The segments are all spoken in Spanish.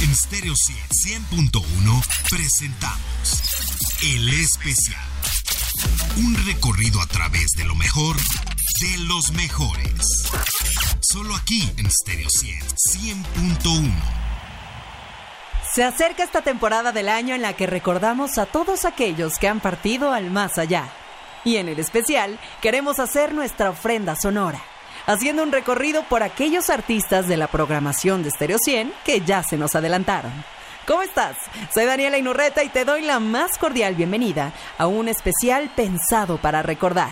En Stereo 100.1 presentamos El Especial. Un recorrido a través de lo mejor de los mejores. Solo aquí en Stereo 100.1. Se acerca esta temporada del año en la que recordamos a todos aquellos que han partido al más allá. Y en el especial queremos hacer nuestra ofrenda sonora, haciendo un recorrido por aquellos artistas de la programación de Stereo 100 que ya se nos adelantaron. ¿Cómo estás? Soy Daniela Inurreta y te doy la más cordial bienvenida a un especial pensado para recordar.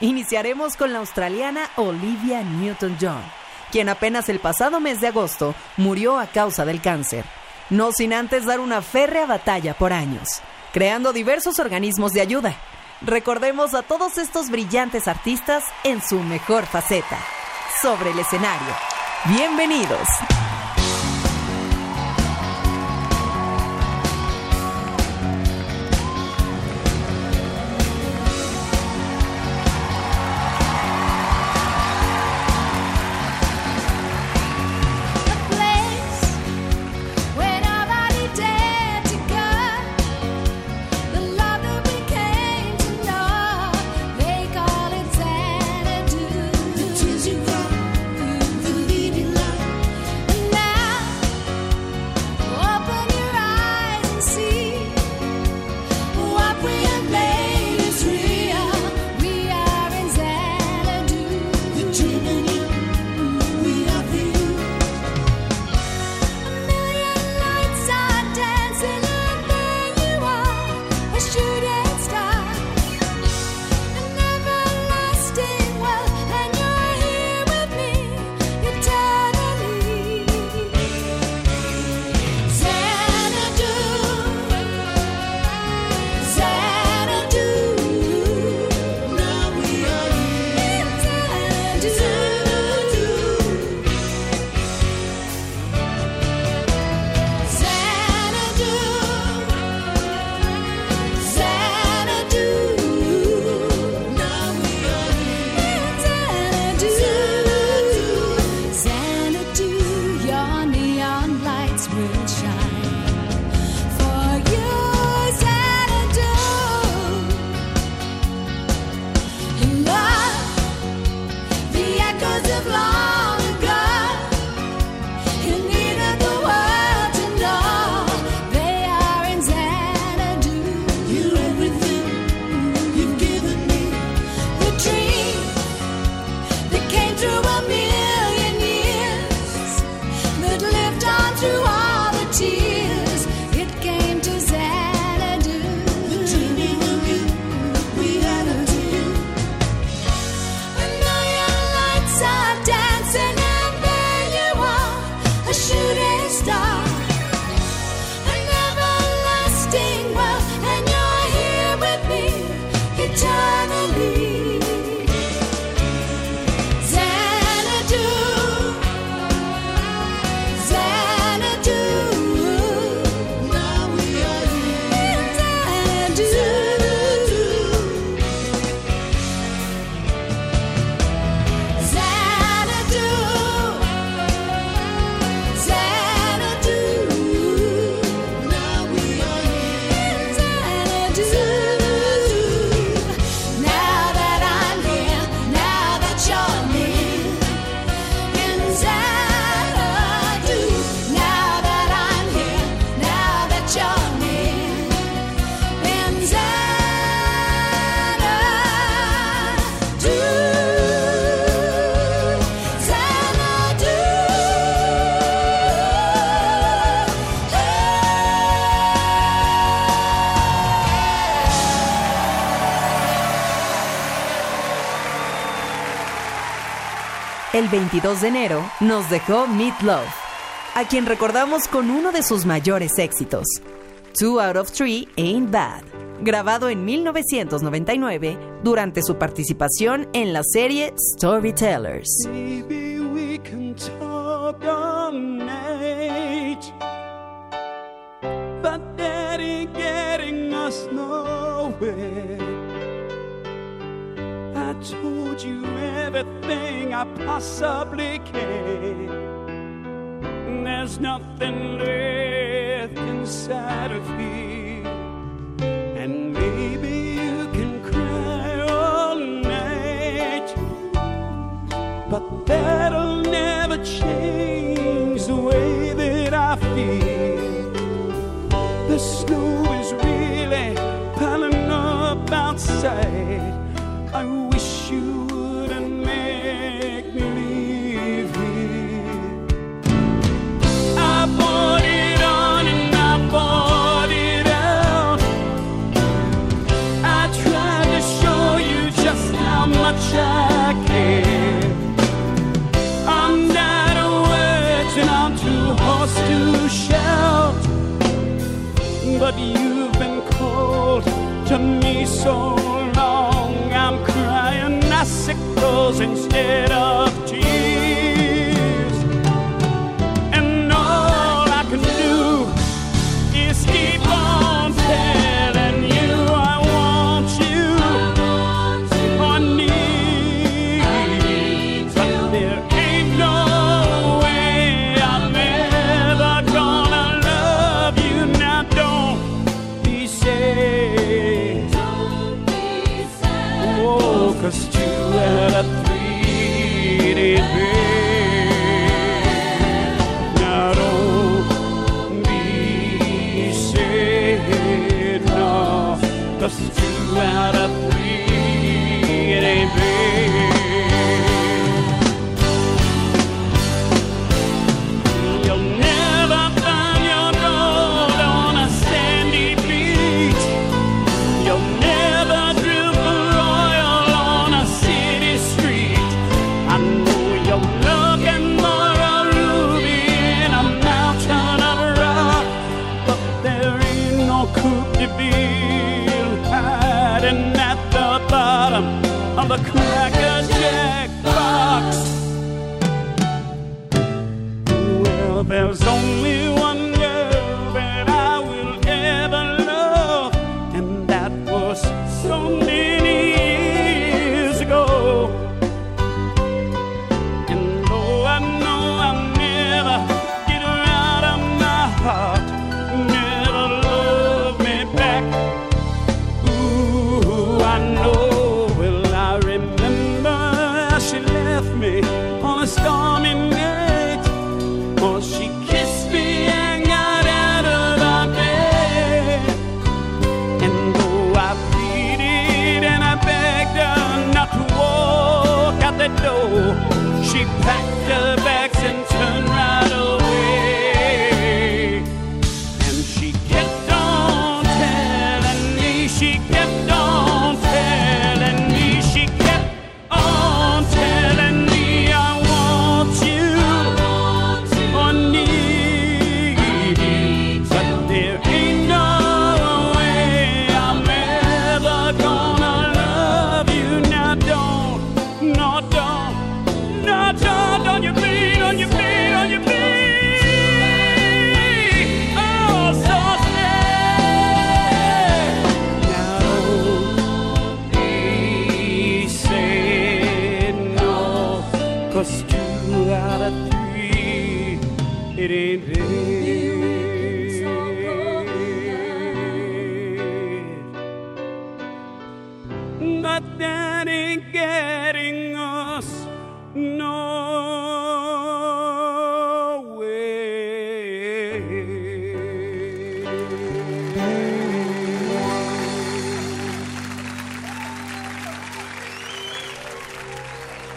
Iniciaremos con la australiana Olivia Newton-John, quien apenas el pasado mes de agosto murió a causa del cáncer, no sin antes dar una férrea batalla por años, creando diversos organismos de ayuda. Recordemos a todos estos brillantes artistas en su mejor faceta, sobre el escenario. Bienvenidos. El 22 de enero nos dejó Meat Love, a quien recordamos con uno de sus mayores éxitos, Two Out of Three Ain't Bad, grabado en 1999 durante su participación en la serie Storytellers. supplicate. There's nothing left inside of me. And maybe you can cry all night, but that'll never change. corazón.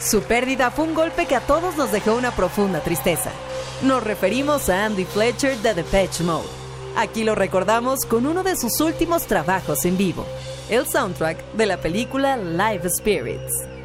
Su pérdida fue un golpe que a todos nos dejó una profunda tristeza. Nos referimos a Andy Fletcher de Depeche Mode. Aquí lo recordamos con uno de sus últimos trabajos en vivo, el soundtrack de la película Live Spirits.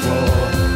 swore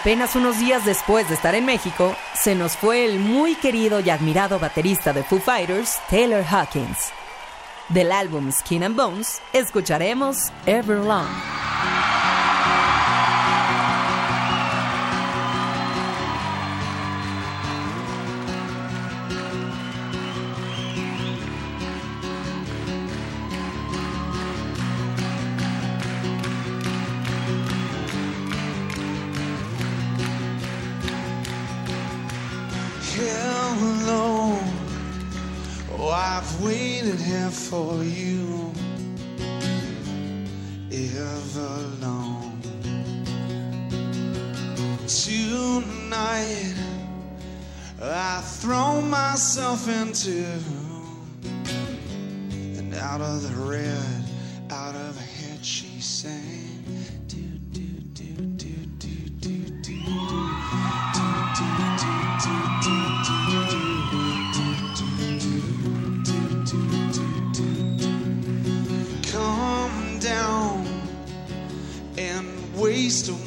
Apenas unos días después de estar en México, se nos fue el muy querido y admirado baterista de Foo Fighters, Taylor Hawkins. Del álbum Skin and Bones, escucharemos Everlong. Ever long. Tonight, I throw myself into and out of the red,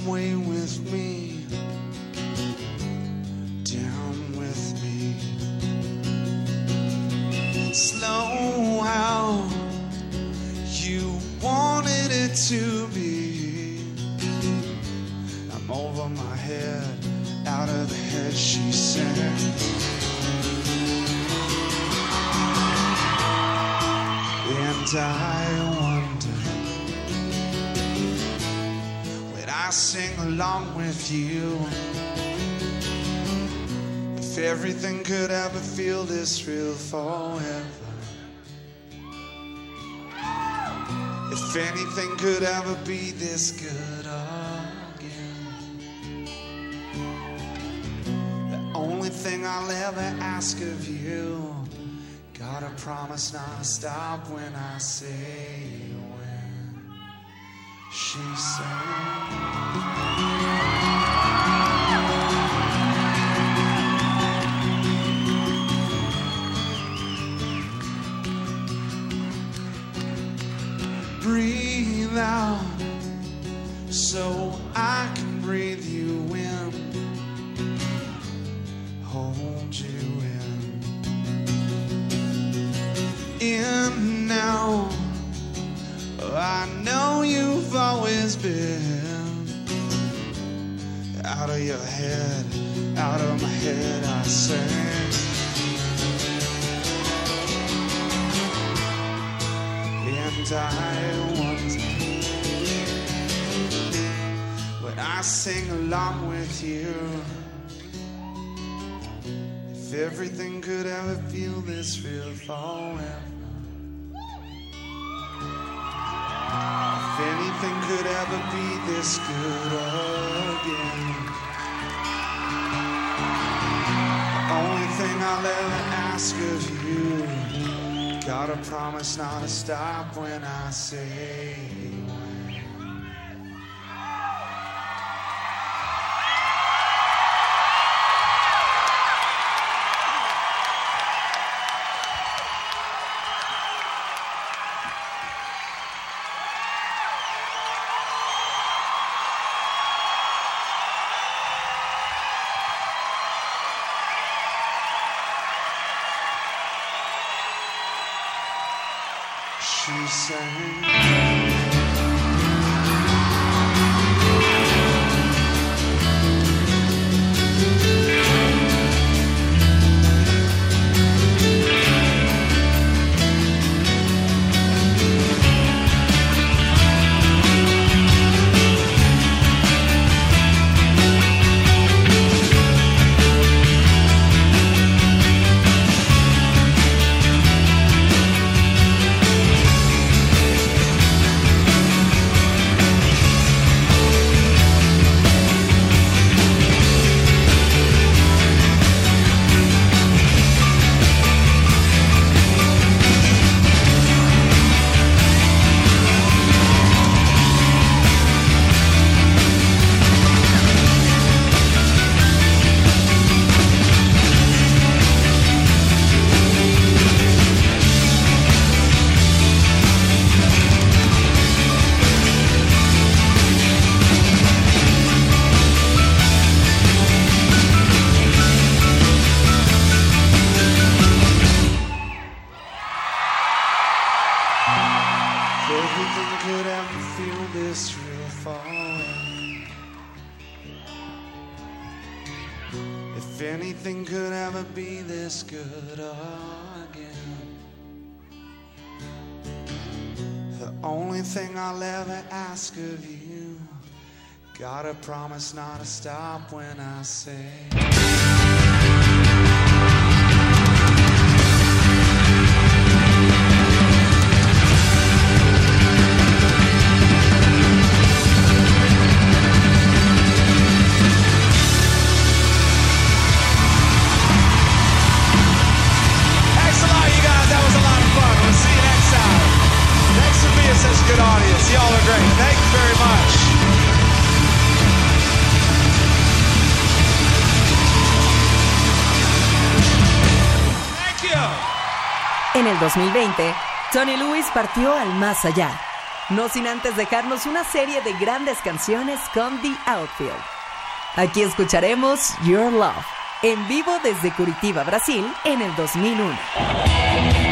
away with me. Down with me. Slow how you wanted it to be. I'm over my head, out of the head, she said. And I I sing along with you if everything could ever feel this real forever. If anything could ever be this good again. The only thing I'll ever ask of you. Gotta promise not to stop when I say she said. Breathe out so I can breathe you in, hold you in your head, out of my head. I say, and I wonder when I sing along with you. If everything could ever feel this real forever. If anything could ever be this good again. I'll ever ask of you. Gotta promise not to stop when I say outside. Promise not to stop when I say. 2020, Tony Lewis partió al más allá, no sin antes dejarnos una serie de grandes canciones con The Outfield. Aquí escucharemos Your Love, en vivo desde Curitiba, Brasil, en el 2001.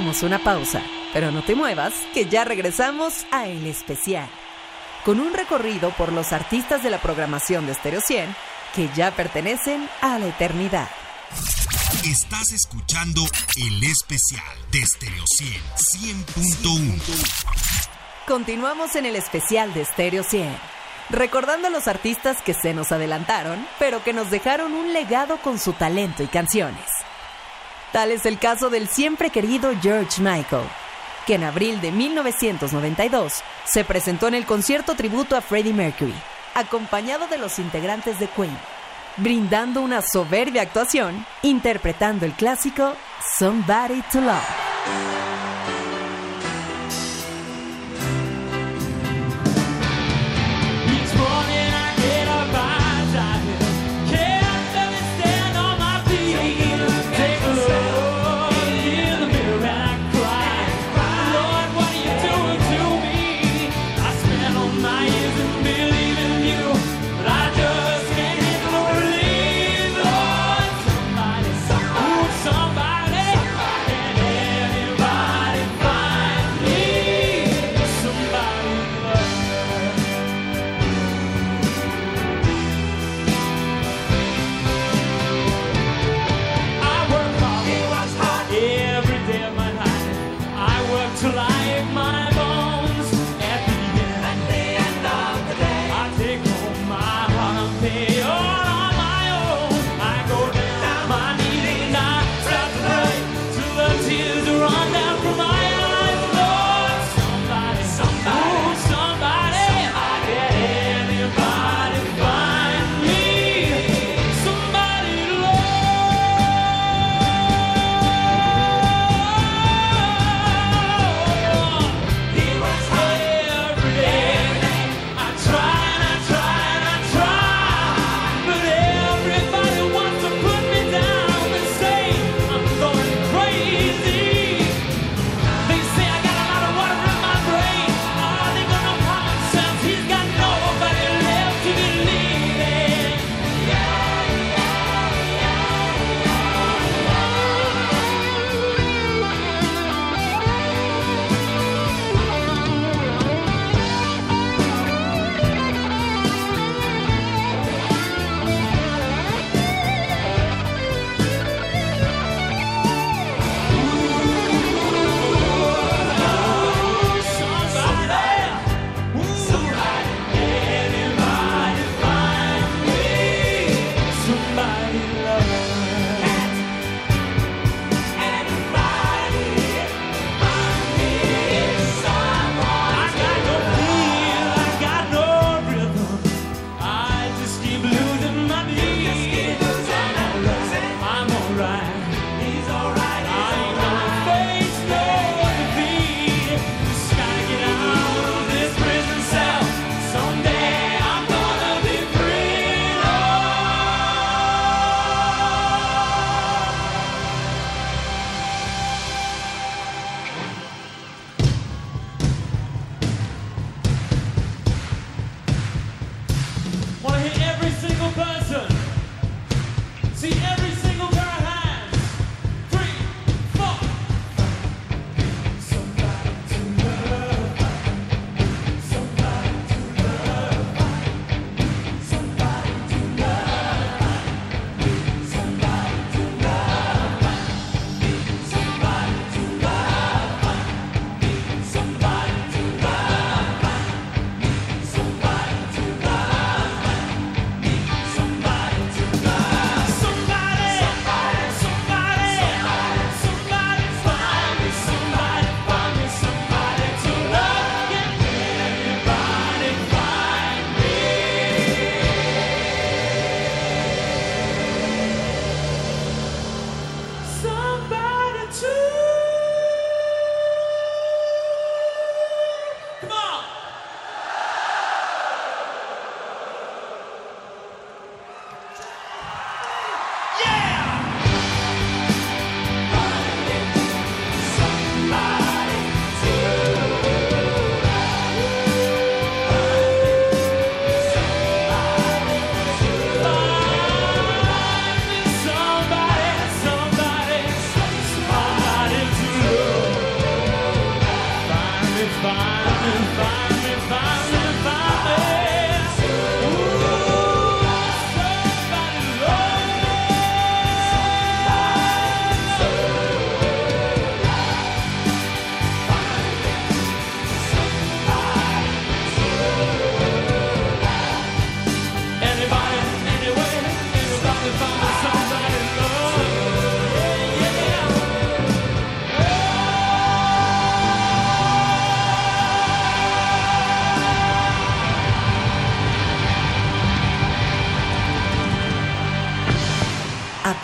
Hacemos una pausa, pero no te muevas, que ya regresamos a El Especial, con un recorrido por los artistas de la programación de Stereo 100 que ya pertenecen a la eternidad. Estás escuchando el especial de Stereo 100 100.1. Continuamos en el especial de Stereo 100, recordando a los artistas que se nos adelantaron, pero que nos dejaron un legado con su talento y canciones. Tal es el caso del siempre querido George Michael, que en abril de 1992 se presentó en el concierto tributo a Freddie Mercury, acompañado de los integrantes de Queen, brindando una soberbia actuación, interpretando el clásico Somebody to Love.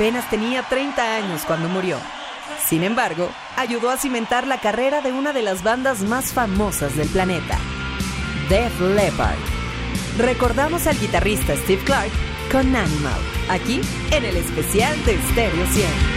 Apenas tenía 30 años cuando murió. Sin embargo, ayudó a cimentar la carrera de una de las bandas más famosas del planeta, Def Leppard. Recordamos al guitarrista Steve Clark con Animal, aquí en el especial de Stereo 100.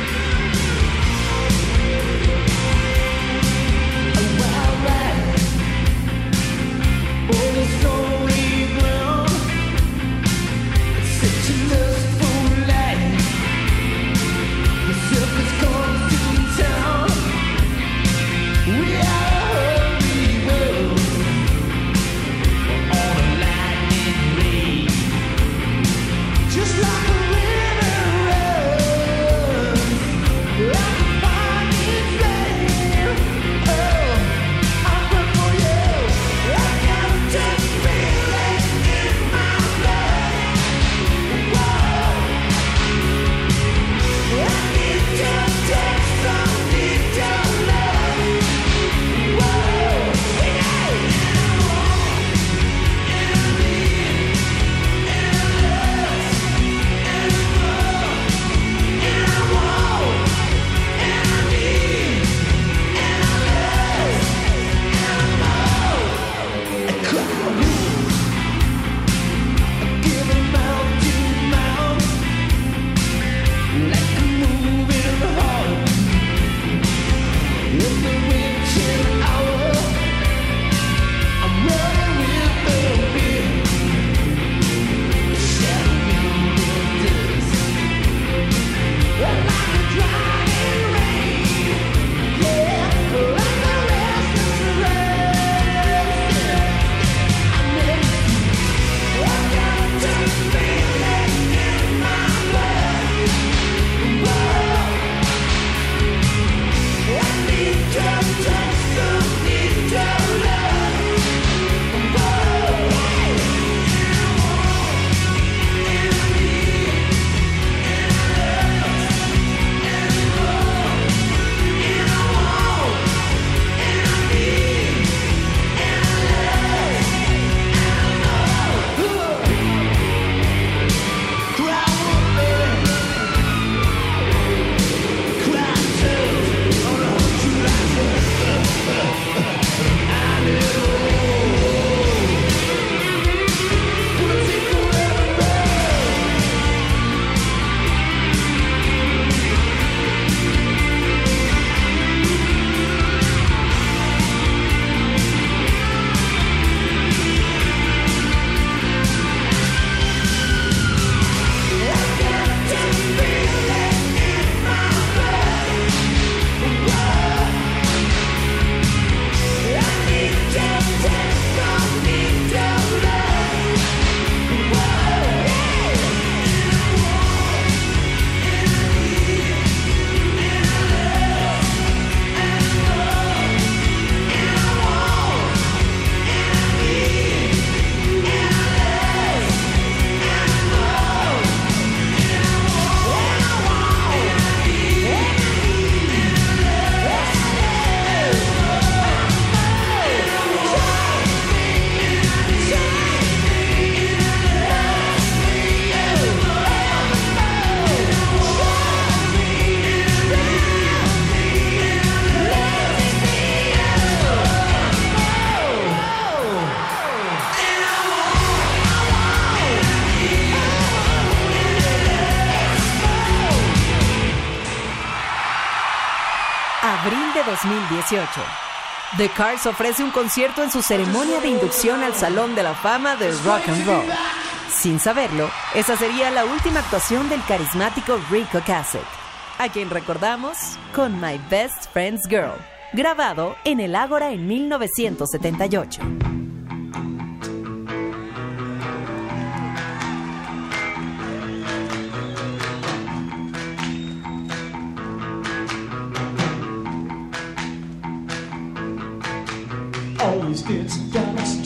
2018. The Cars ofrece un concierto en su ceremonia de inducción al Salón de la Fama del Rock and Roll. Sin saberlo, esa sería la última actuación del carismático Rico Cassett, a quien recordamos con My Best Friend's Girl, grabado en el Ágora en 1978. It's got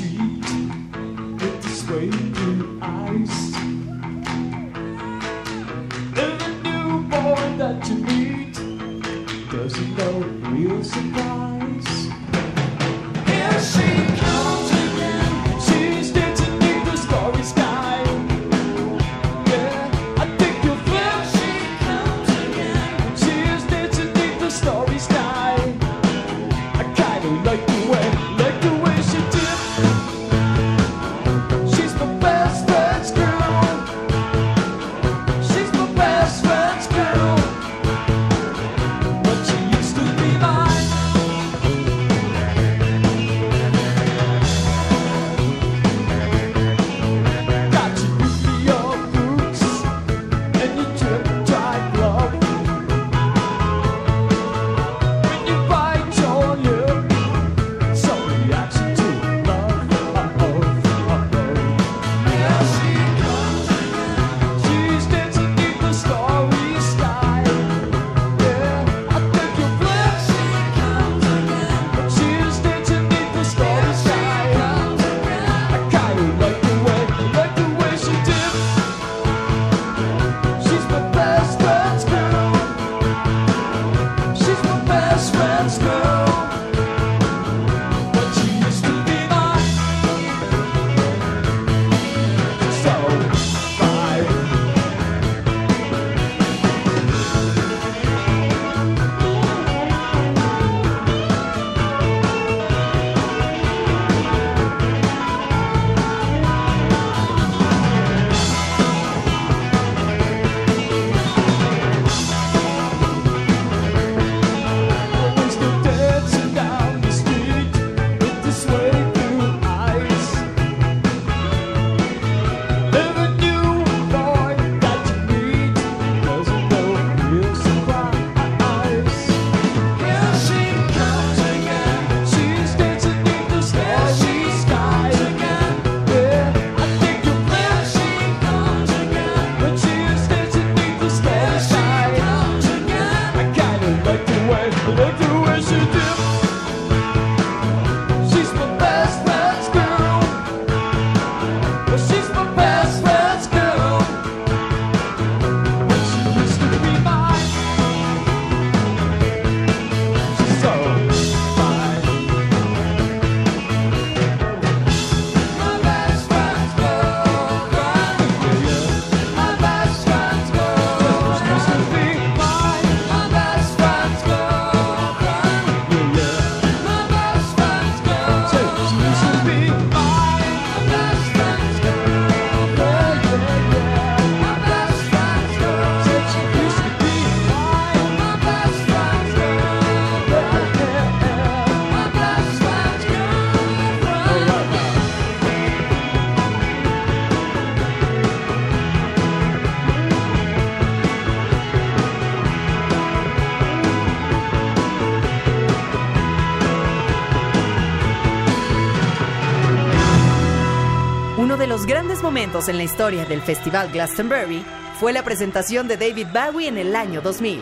momentos en la historia del Festival Glastonbury fue la presentación de David Bowie en el año 2000.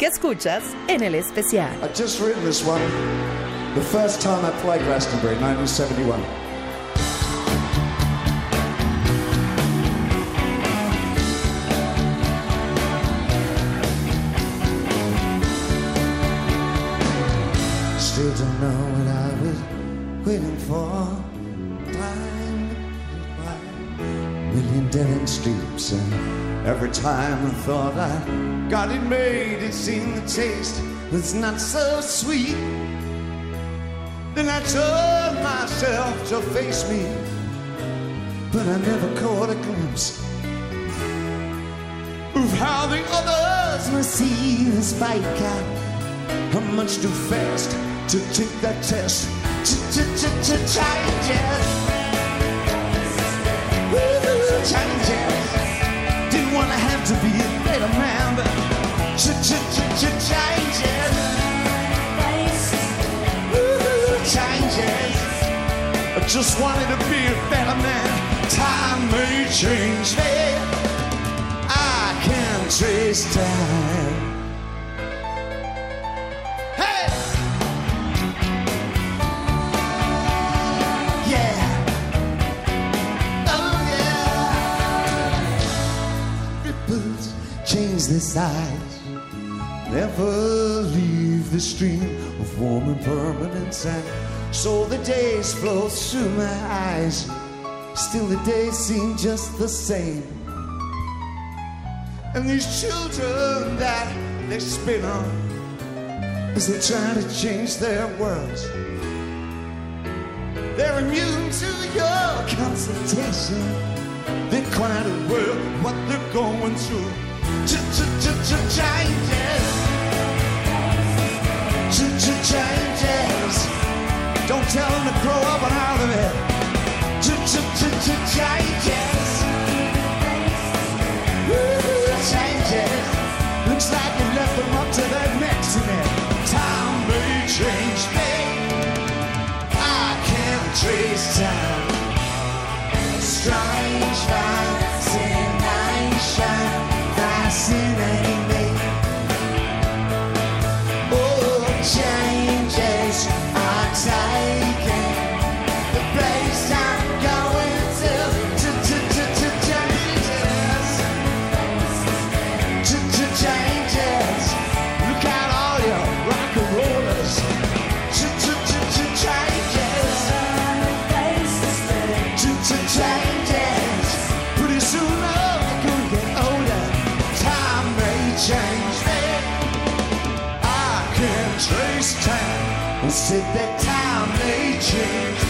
¿Qué escuchas en el especial? I just written this one the first time I played Glastonbury, 1971. Still don't know what I was waiting for. Million dead end streets, and every time I thought I got it made, it seemed the taste was not so sweet. Then I told myself to face me, but I never caught a glimpse of how the others must see this fight cat. I'm much too fast to take that test. Changes. Changes. Didn't want to have to be a better man, but changes. Woo, Changes. I just wanted to be a better man. Time may change me. I can't trace time. Change their. Never leave the stream of warm impermanence and so the days flow through my eyes. Still the days seem just the same. And these children that they spin on as they try to change their worlds. They're immune to your consultation. They're quite aware of what they're going through. Changes. Don't tell them to grow up and out of it. Changes. Is said that time may change?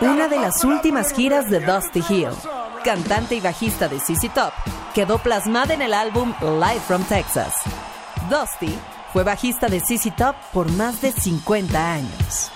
Una de las últimas giras de Dusty Hill, cantante y bajista de ZZ Top, quedó plasmada en el álbum Live from Texas. Dusty fue bajista de ZZ Top por más de 50 años.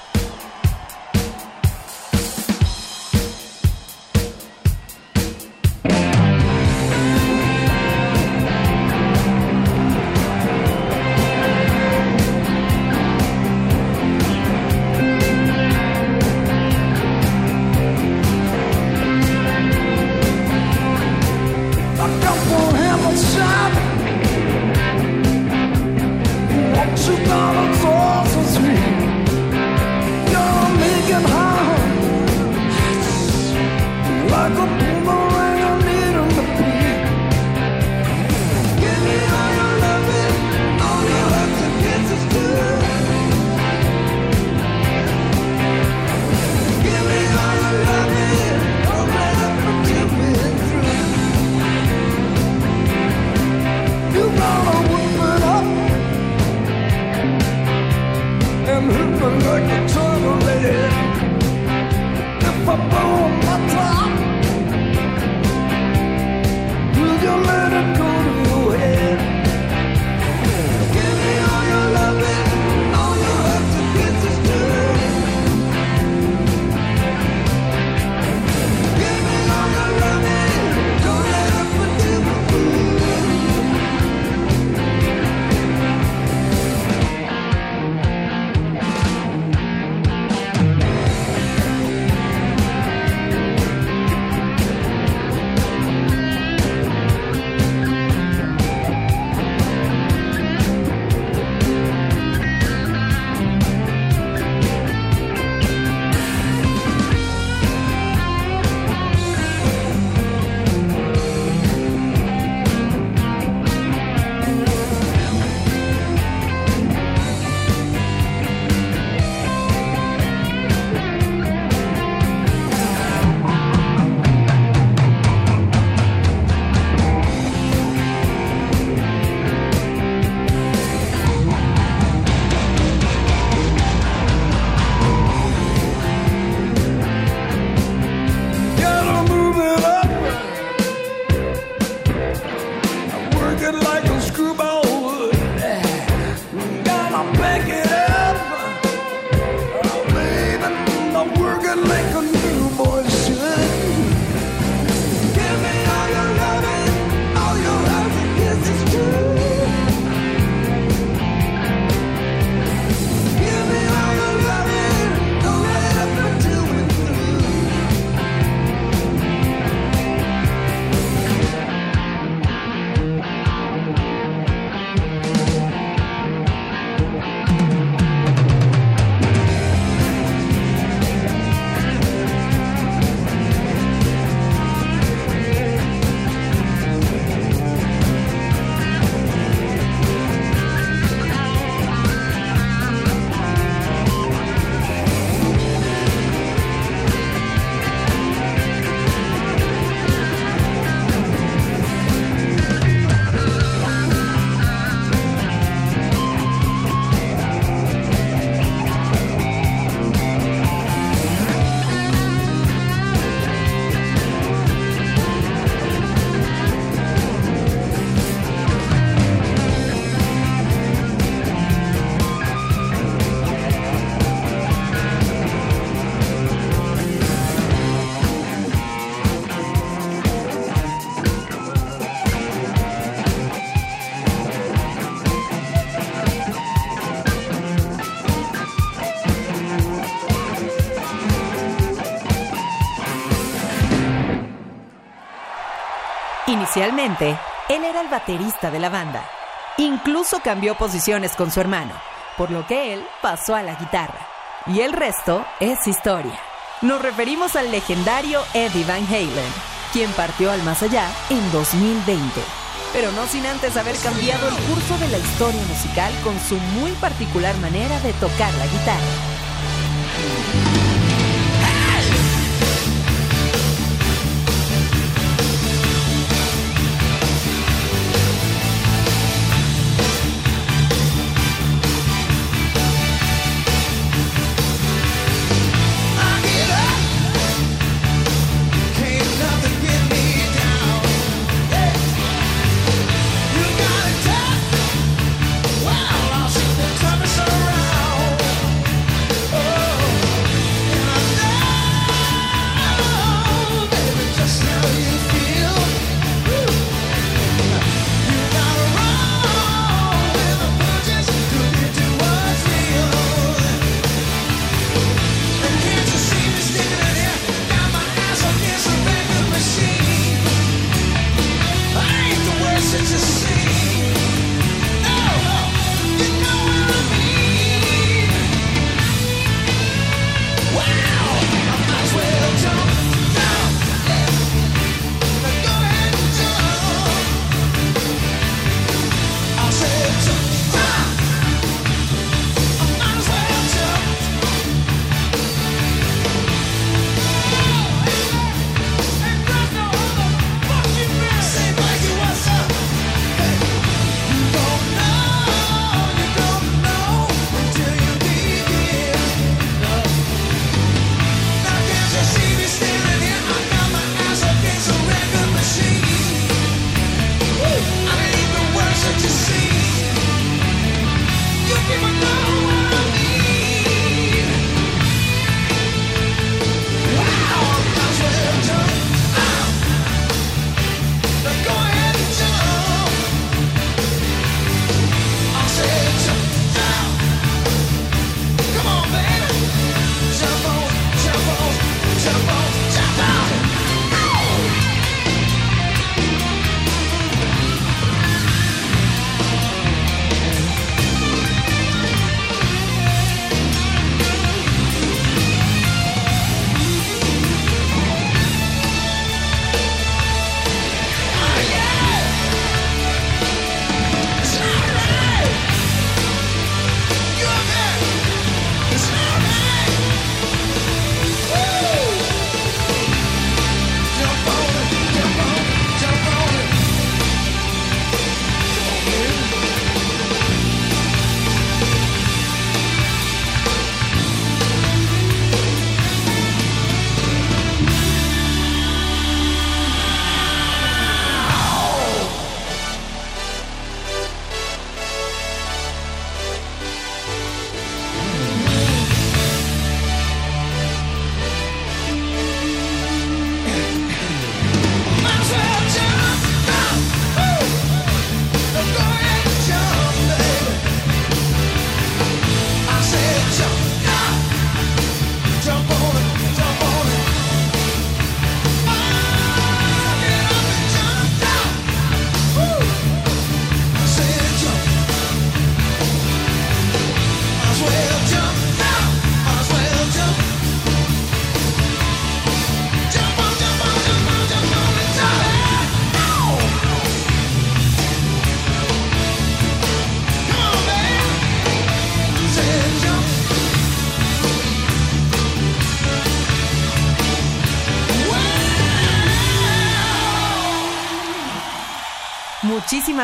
Inicialmente, él era el baterista de la banda. Incluso cambió posiciones con su hermano, por lo que él pasó a la guitarra. Y el resto es historia. Nos referimos al legendario Eddie Van Halen, quien partió al más allá en 2020. Pero no sin antes haber cambiado el curso de la historia musical con su muy particular manera de tocar la guitarra.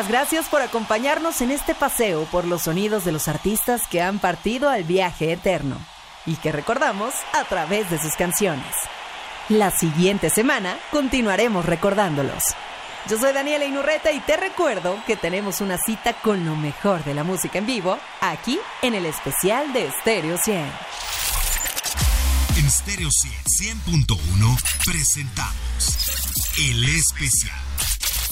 Gracias por acompañarnos en este paseo por los sonidos de los artistas que han partido al viaje eterno y que recordamos a través de sus canciones. La siguiente semana continuaremos recordándolos. Yo soy Daniela Inurreta y te recuerdo que tenemos una cita con lo mejor de la música en vivo aquí en el especial de Stereo 100. En Stereo 100, 100.1 presentamos El Especial.